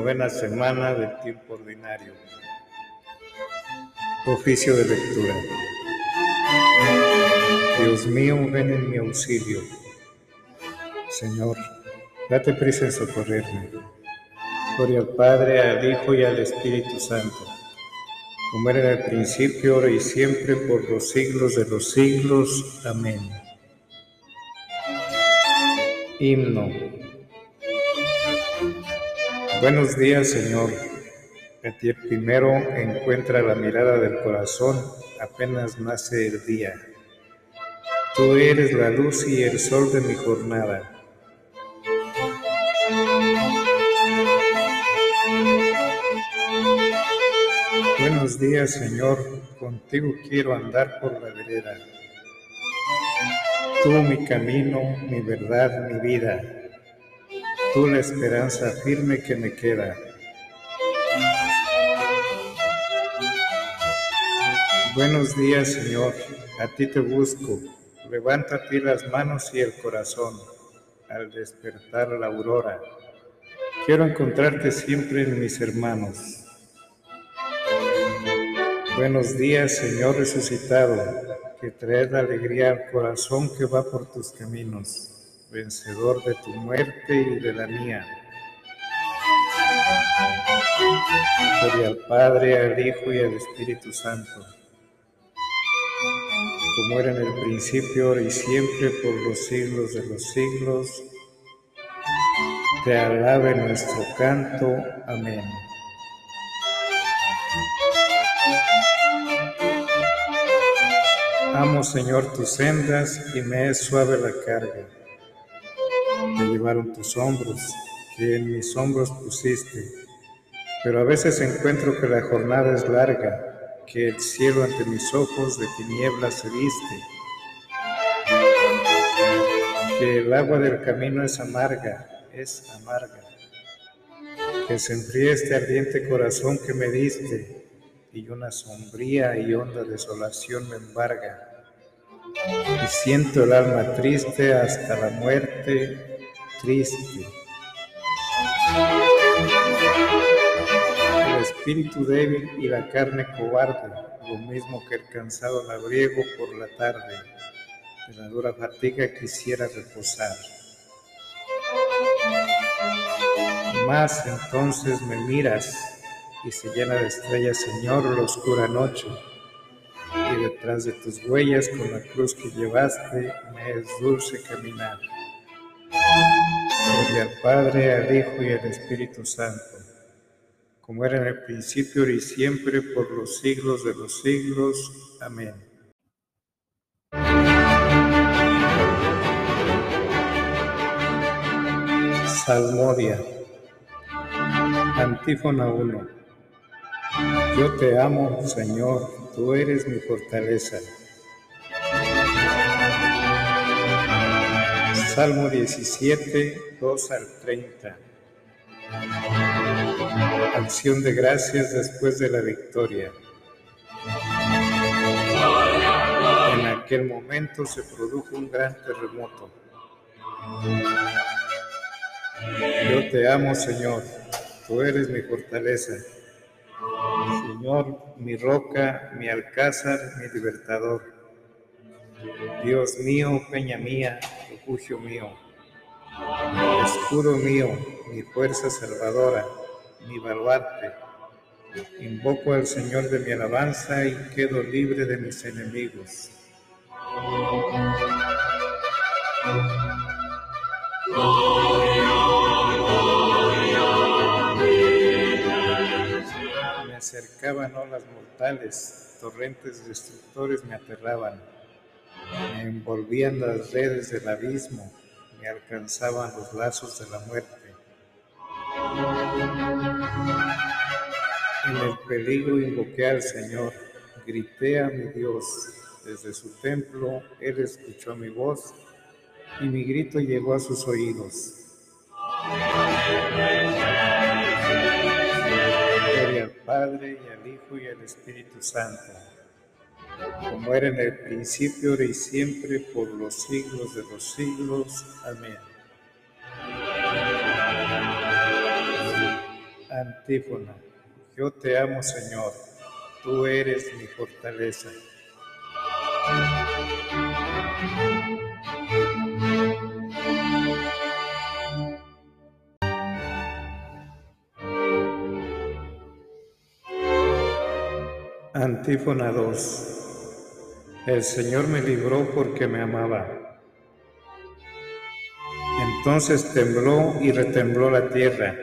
Novena semana del tiempo ordinario. Oficio de lectura. Dios mío, ven en mi auxilio. Señor, date prisa en socorrerme. Gloria al Padre, al Hijo y al Espíritu Santo, como era en el principio, ahora y siempre, por los siglos de los siglos. Amén. Himno. Buenos días, Señor. Ti primero encuentra la mirada del corazón apenas nace el día. Tú eres la luz y el sol de mi jornada. Buenos días, Señor. Contigo quiero andar por la vereda. Tú mi camino, mi verdad, mi vida. Tú la esperanza firme que me queda. Buenos días, Señor. A ti te busco. Levanta a ti las manos y el corazón al despertar la aurora. Quiero encontrarte siempre en mis hermanos. Buenos días, Señor resucitado, que traes la alegría al corazón que va por tus caminos, vencedor de tu muerte y de la mía. Gloria al Padre, al Hijo y al Espíritu Santo como era en el principio, ahora y siempre, por los siglos de los siglos. Te alabe nuestro canto. Amén. Amo, Señor, tus sendas y me es suave la carga. Me llevaron tus hombros, que en mis hombros pusiste, pero a veces encuentro que la jornada es larga que el cielo ante mis ojos de tinieblas se viste, que el agua del camino es amarga, es amarga, que se enfríe este ardiente corazón que me diste y una sombría y honda desolación me embarga. Y siento el alma triste hasta la muerte, triste espíritu débil y la carne cobarde, lo mismo que el cansado labriego por la tarde, de la dura fatiga quisiera reposar. Más entonces me miras y se llena de estrellas, Señor, la oscura noche, y detrás de tus huellas con la cruz que llevaste me es dulce caminar. Gloria al Padre, al Hijo y al Espíritu Santo como era en el principio y siempre, por los siglos de los siglos. Amén. Salmodia. Antífona 1. Yo te amo, Señor, tú eres mi fortaleza. Salmo 17, 2 al 30. Acción de gracias después de la victoria. En aquel momento se produjo un gran terremoto. Yo te amo, Señor. Tú eres mi fortaleza. Señor, mi roca, mi alcázar, mi libertador. Dios mío, peña mía, refugio mío. Escudo mío, mi fuerza salvadora mi baluarte. Invoco al Señor de mi alabanza y quedo libre de mis enemigos. Me acercaban olas mortales, torrentes destructores me aterraban, me envolvían las redes del abismo, me alcanzaban los lazos de la muerte. En el peligro invoqué al Señor, grité a mi Dios. Desde su templo Él escuchó mi voz y mi grito llegó a sus oídos. Gloria al Padre y al Hijo y al Espíritu Santo, como era en el principio, ahora y siempre, por los siglos de los siglos. Amén. Antífona. Yo te amo, Señor, tú eres mi fortaleza. Antífona 2. El Señor me libró porque me amaba. Entonces tembló y retembló la tierra.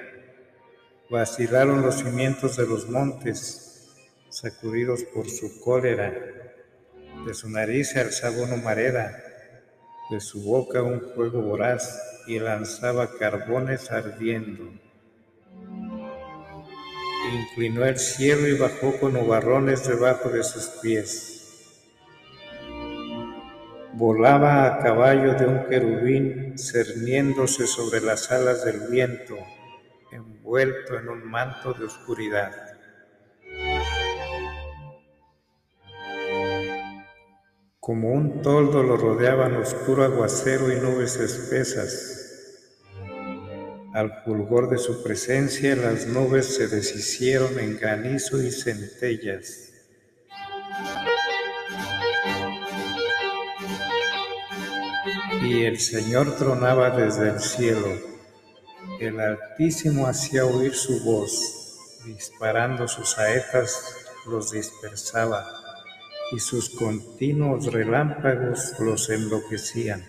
Vacilaron los cimientos de los montes, sacudidos por su cólera. De su nariz se alzaba una humareda, de su boca un fuego voraz y lanzaba carbones ardiendo inclinó el cielo y bajó con nubarrones debajo de sus pies. Volaba a caballo de un querubín, cerniéndose sobre las alas del viento, envuelto en un manto de oscuridad. Como un toldo lo rodeaban oscuro aguacero y nubes espesas al fulgor de su presencia las nubes se deshicieron en granizo y centellas. Y el Señor tronaba desde el cielo. El Altísimo hacía oír su voz, disparando sus saetas los dispersaba, y sus continuos relámpagos los enloquecían.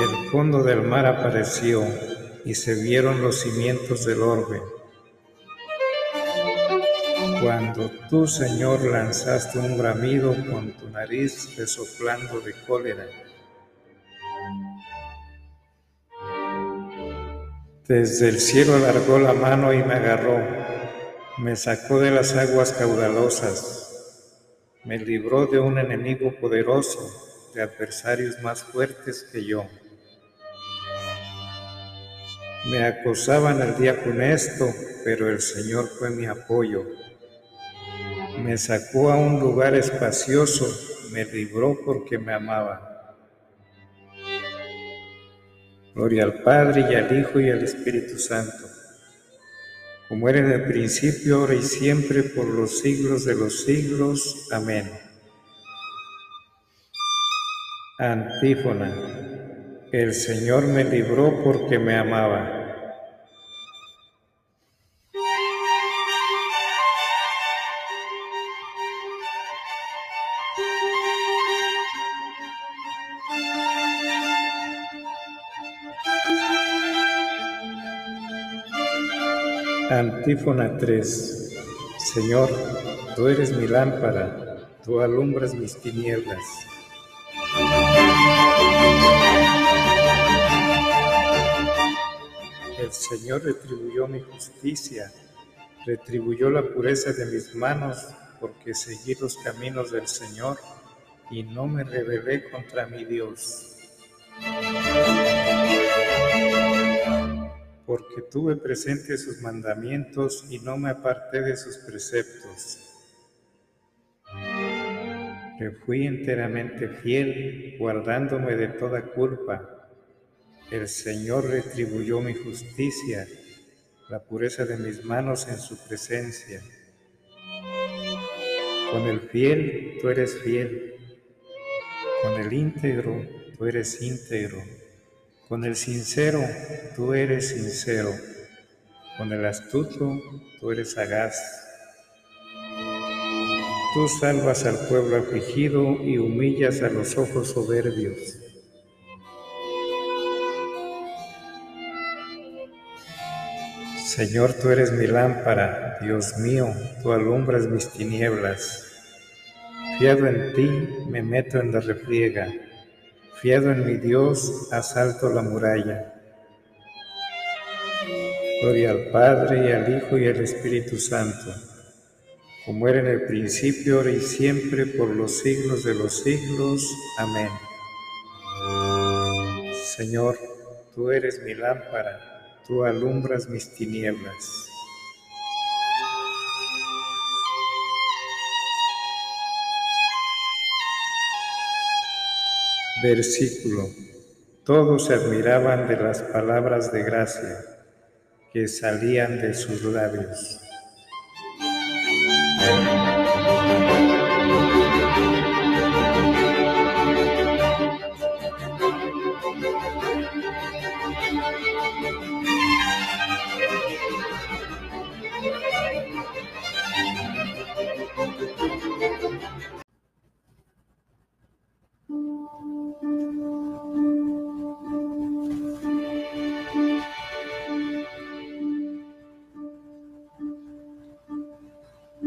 El fondo del mar apareció y se vieron los cimientos del orbe. Cuando tú, Señor, lanzaste un bramido con tu nariz resoplando de cólera. Desde el cielo alargó la mano y me agarró, me sacó de las aguas caudalosas, me libró de un enemigo poderoso de adversarios más fuertes que yo. Me acosaban el día funesto, pero el Señor fue mi apoyo. Me sacó a un lugar espacioso, me libró porque me amaba. Gloria al Padre y al Hijo y al Espíritu Santo, como era en el principio, ahora y siempre, por los siglos de los siglos. Amén. Antífona. El Señor me libró porque me amaba. Antífona 3. Señor, tú eres mi lámpara, tú alumbras mis tinieblas. El Señor retribuyó mi justicia, retribuyó la pureza de mis manos, porque seguí los caminos del Señor y no me rebelé contra mi Dios. Porque tuve presente sus mandamientos y no me aparté de sus preceptos. Le fui enteramente fiel, guardándome de toda culpa el Señor retribuyó mi justicia, la pureza de mis manos en su presencia. Con el fiel tú eres fiel, con el íntegro tú eres íntegro, con el sincero tú eres sincero, con el astuto tú eres sagaz. Tú salvas al pueblo afligido y humillas a los ojos soberbios. Señor, tú eres mi lámpara, Dios mío, tú alumbras mis tinieblas. Fiado en ti, me meto en la refriega. Fiado en mi Dios, asalto la muralla. Gloria al Padre y al Hijo y al Espíritu Santo, como era en el principio, ahora y siempre, por los siglos de los siglos. Amén. Señor, tú eres mi lámpara tú alumbras mis tinieblas. Versículo. Todos admiraban de las palabras de gracia que salían de sus labios.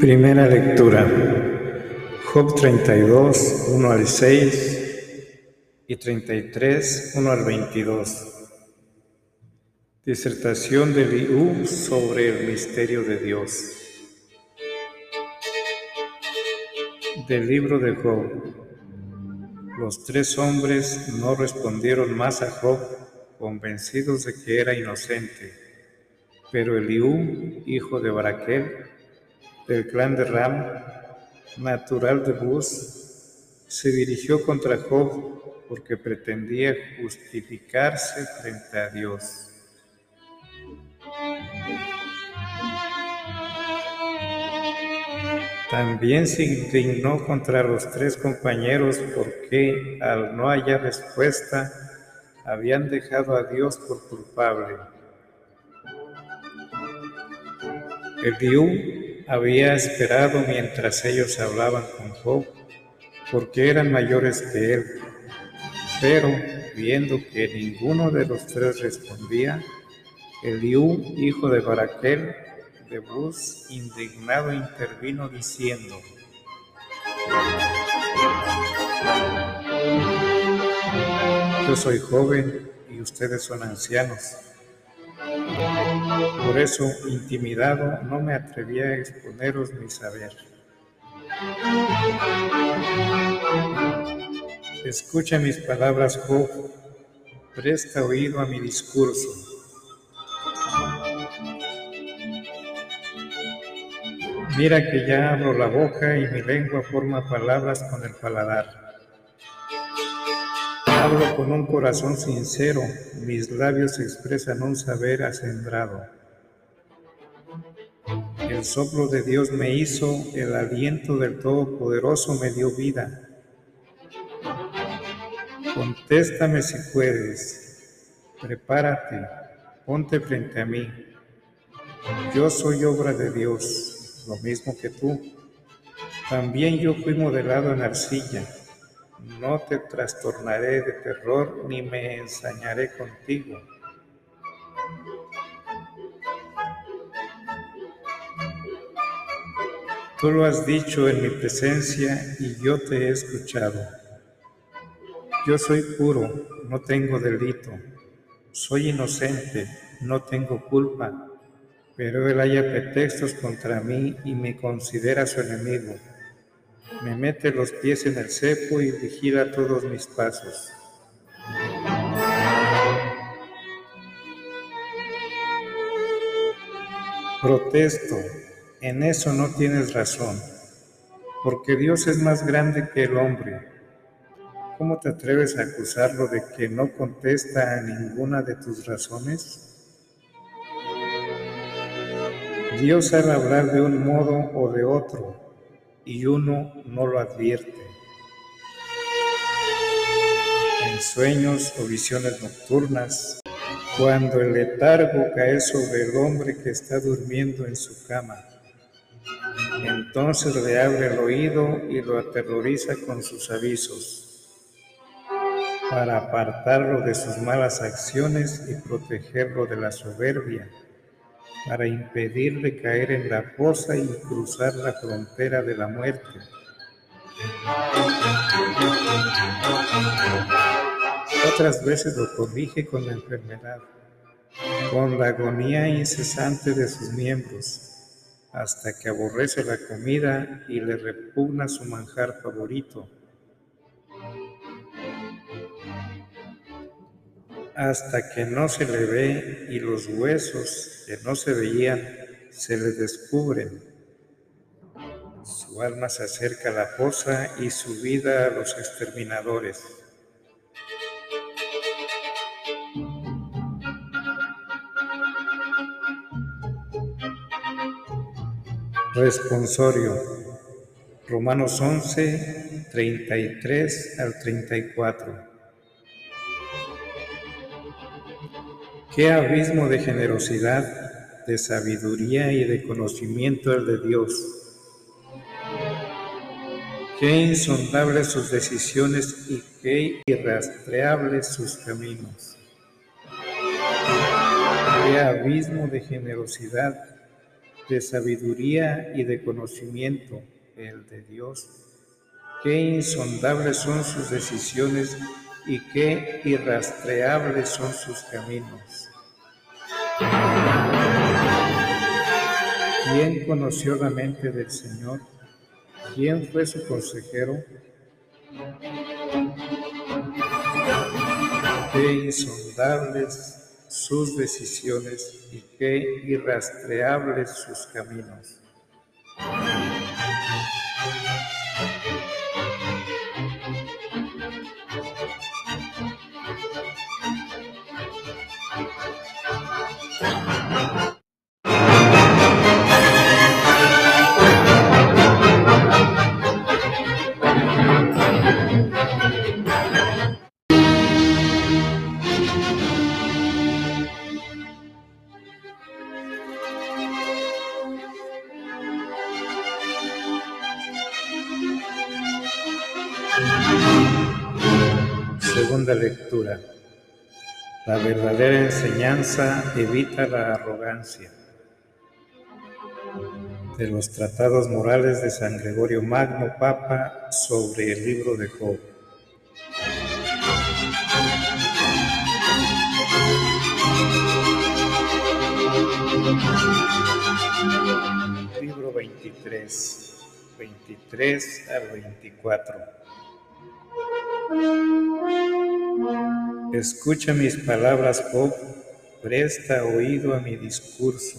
Primera lectura. Job 32, 1 al 6 y 33, 1 al 22. Disertación de Liu sobre el misterio de Dios. Del libro de Job. Los tres hombres no respondieron más a Job, convencidos de que era inocente. Pero Eliú, hijo de Baraquel, del clan de Ram, natural de Bus, se dirigió contra Job porque pretendía justificarse frente a Dios. También se indignó contra los tres compañeros porque, al no hallar respuesta, habían dejado a Dios por culpable. Eliú había esperado mientras ellos hablaban con Job, porque eran mayores que él. Pero, viendo que ninguno de los tres respondía, Eliú, hijo de Baraquel, de Bus, indignado, intervino diciendo, Yo soy joven y ustedes son ancianos por eso, intimidado, no me atreví a exponeros mi saber. Escucha mis palabras, Job, presta oído a mi discurso. Mira que ya abro la boca y mi lengua forma palabras con el paladar. Con un corazón sincero, mis labios expresan un saber acendrado. El soplo de Dios me hizo, el aliento del Todopoderoso me dio vida. Contéstame si puedes, prepárate, ponte frente a mí. Yo soy obra de Dios, lo mismo que tú. También yo fui modelado en arcilla no te trastornaré de terror ni me ensañaré contigo. Tú lo has dicho en mi presencia y yo te he escuchado. Yo soy puro, no tengo delito. Soy inocente, no tengo culpa. Pero él haya pretextos contra mí y me considera su enemigo me mete los pies en el cepo y vigila todos mis pasos. Protesto, en eso no tienes razón, porque Dios es más grande que el hombre. ¿Cómo te atreves a acusarlo de que no contesta a ninguna de tus razones? Dios sabe hablar de un modo o de otro, y uno no lo advierte. En sueños o visiones nocturnas, cuando el letargo cae sobre el hombre que está durmiendo en su cama, entonces le abre el oído y lo aterroriza con sus avisos para apartarlo de sus malas acciones y protegerlo de la soberbia para impedirle caer en la fosa y cruzar la frontera de la muerte. Otras veces lo corrige con la enfermedad, con la agonía incesante de sus miembros, hasta que aborrece la comida y le repugna su manjar favorito hasta que no se le ve y los huesos que no se veían se le descubren. Su alma se acerca a la fosa y su vida a los exterminadores. Responsorio. Romanos 11, 33 al 34. Qué abismo de generosidad, de sabiduría y de conocimiento el de Dios. Qué insondables sus decisiones y qué irrastreables sus caminos. Qué abismo de generosidad, de sabiduría y de conocimiento el de Dios. Qué insondables son sus decisiones y qué irrastreables son sus caminos. ¿Quién conoció la mente del Señor? ¿Quién fue su consejero? Qué insondables sus decisiones y qué irrastreables sus caminos. Verdadera enseñanza evita la arrogancia. De los tratados morales de San Gregorio Magno, Papa, sobre el libro de Job. Libro 23, 23 al 24. Escucha mis palabras, Job, presta oído a mi discurso.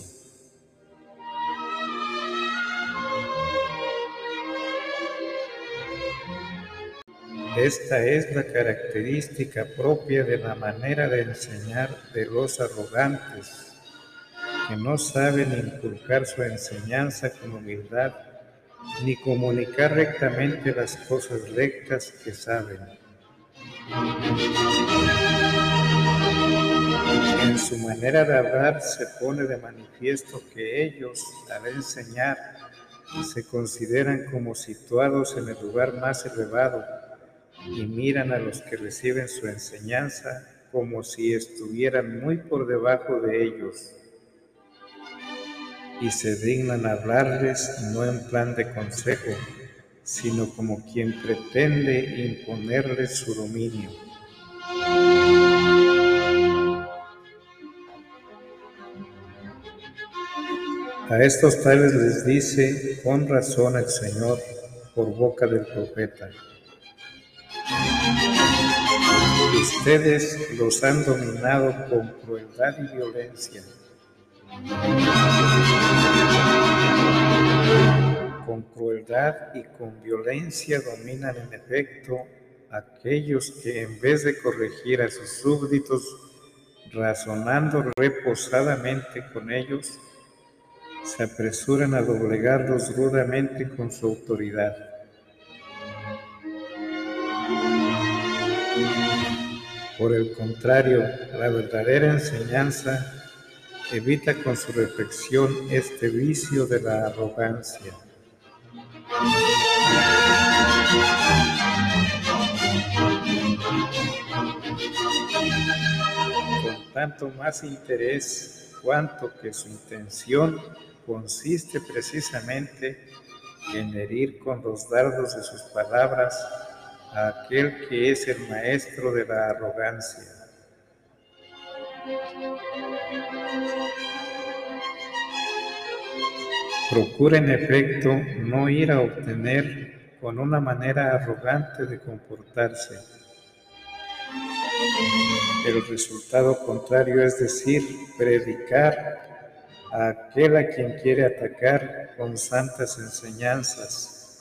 Esta es la característica propia de la manera de enseñar de los arrogantes, que no saben inculcar su enseñanza con humildad ni comunicar rectamente las cosas rectas que saben. En su manera de hablar se pone de manifiesto que ellos, al enseñar, se consideran como situados en el lugar más elevado y miran a los que reciben su enseñanza como si estuvieran muy por debajo de ellos y se dignan hablarles no en plan de consejo, sino como quien pretende imponerles su dominio. A estos tales les dice con razón el Señor por boca del profeta. Ustedes los han dominado con crueldad y violencia con crueldad y con violencia dominan en efecto aquellos que en vez de corregir a sus súbditos, razonando reposadamente con ellos, se apresuran a doblegarlos rudamente con su autoridad. Por el contrario, la verdadera enseñanza evita con su reflexión este vicio de la arrogancia. Con tanto más interés cuanto que su intención consiste precisamente en herir con los dardos de sus palabras a aquel que es el maestro de la arrogancia. Procura en efecto no ir a obtener con una manera arrogante de comportarse. El resultado contrario es decir, predicar aquel a quien quiere atacar con santas enseñanzas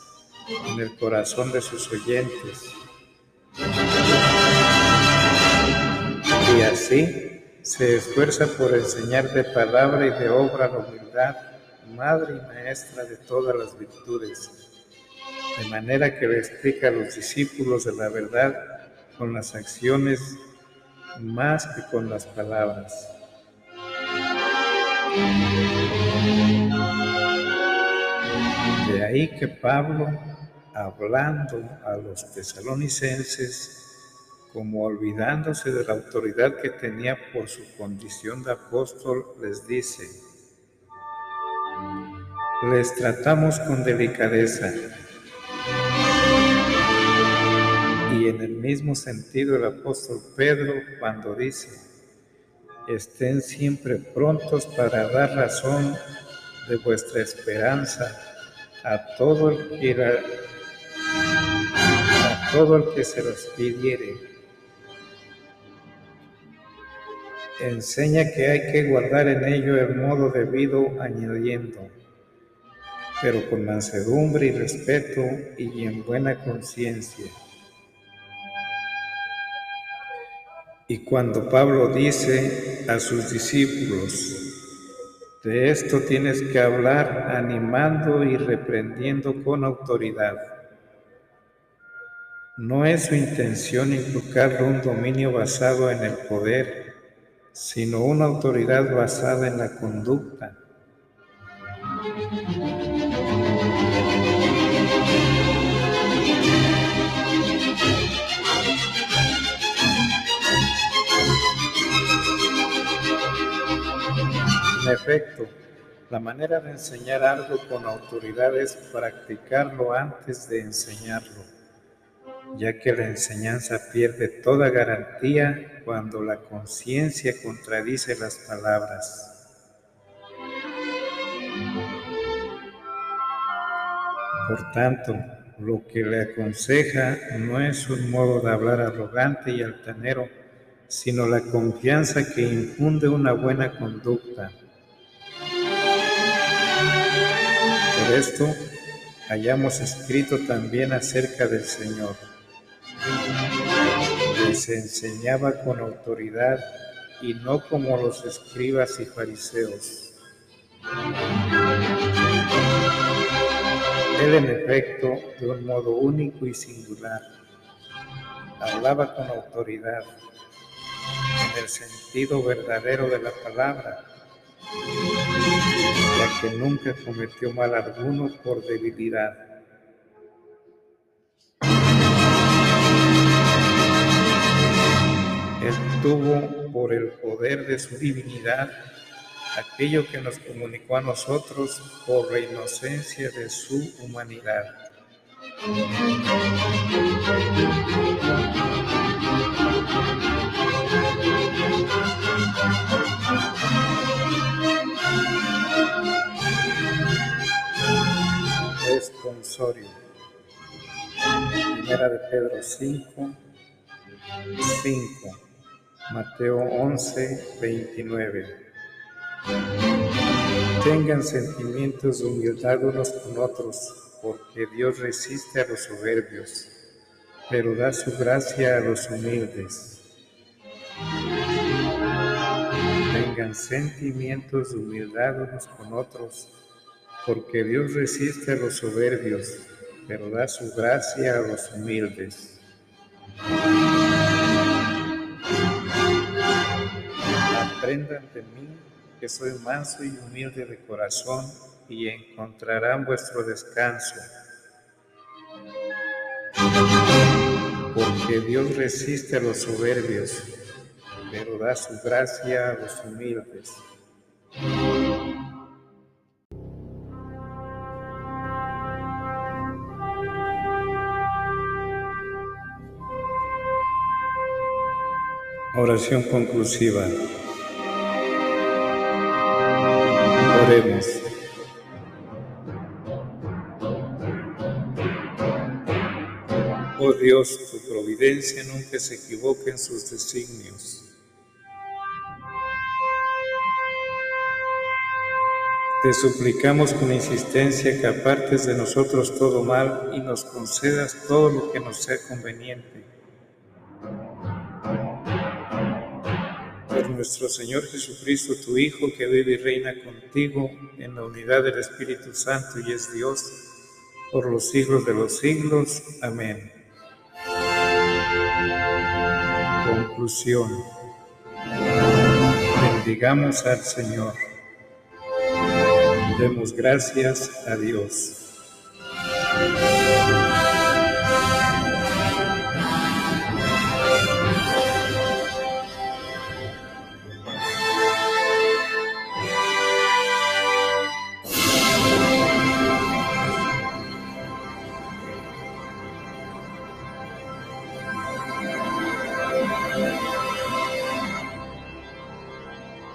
en el corazón de sus oyentes. Y así se esfuerza por enseñar de palabra y de obra la humildad, madre y maestra de todas las virtudes, de manera que le explica a los discípulos de la verdad con las acciones más que con las palabras. De ahí que Pablo, hablando a los tesalonicenses, como olvidándose de la autoridad que tenía por su condición de apóstol, les dice, les tratamos con delicadeza. Y en el mismo sentido el apóstol Pedro cuando dice, estén siempre prontos para dar razón de vuestra esperanza a todo el que, a todo el que se los pidiere enseña que hay que guardar en ello el modo debido añadiendo, pero con mansedumbre y respeto y en buena conciencia. Y cuando Pablo dice a sus discípulos, de esto tienes que hablar animando y reprendiendo con autoridad. No es su intención inculcarle un dominio basado en el poder, sino una autoridad basada en la conducta. Efecto, la manera de enseñar algo con autoridad es practicarlo antes de enseñarlo ya que la enseñanza pierde toda garantía cuando la conciencia contradice las palabras. Por tanto, lo que le aconseja no es un modo de hablar arrogante y altanero, sino la confianza que infunde una buena conducta. Esto, hayamos escrito también acerca del Señor se enseñaba con autoridad y no como los escribas y fariseos. Él en efecto, de un modo único y singular, hablaba con autoridad, en el sentido verdadero de la palabra, ya que nunca cometió mal alguno por debilidad Él tuvo por el poder de su divinidad aquello que nos comunicó a nosotros por la inocencia de su humanidad. Responsorio. Primera de Pedro 5, 5. Mateo 11, 29. Tengan sentimientos de humildad unos con otros, porque Dios resiste a los soberbios, pero da su gracia a los humildes. Tengan sentimientos de humildad unos con otros, porque Dios resiste a los soberbios, pero da su gracia a los humildes. Aprendan de mí, que soy manso y humilde de corazón, y encontrarán vuestro descanso. Porque Dios resiste a los soberbios, pero da su gracia a los humildes. Oración conclusiva. Oremos. Oh Dios, tu providencia nunca se equivoca en sus designios. Te suplicamos con insistencia que apartes de nosotros todo mal y nos concedas todo lo que nos sea conveniente nuestro Señor Jesucristo, tu Hijo, que vive y reina contigo en la unidad del Espíritu Santo y es Dios por los siglos de los siglos. Amén. Conclusión. Bendigamos al Señor. Demos gracias a Dios.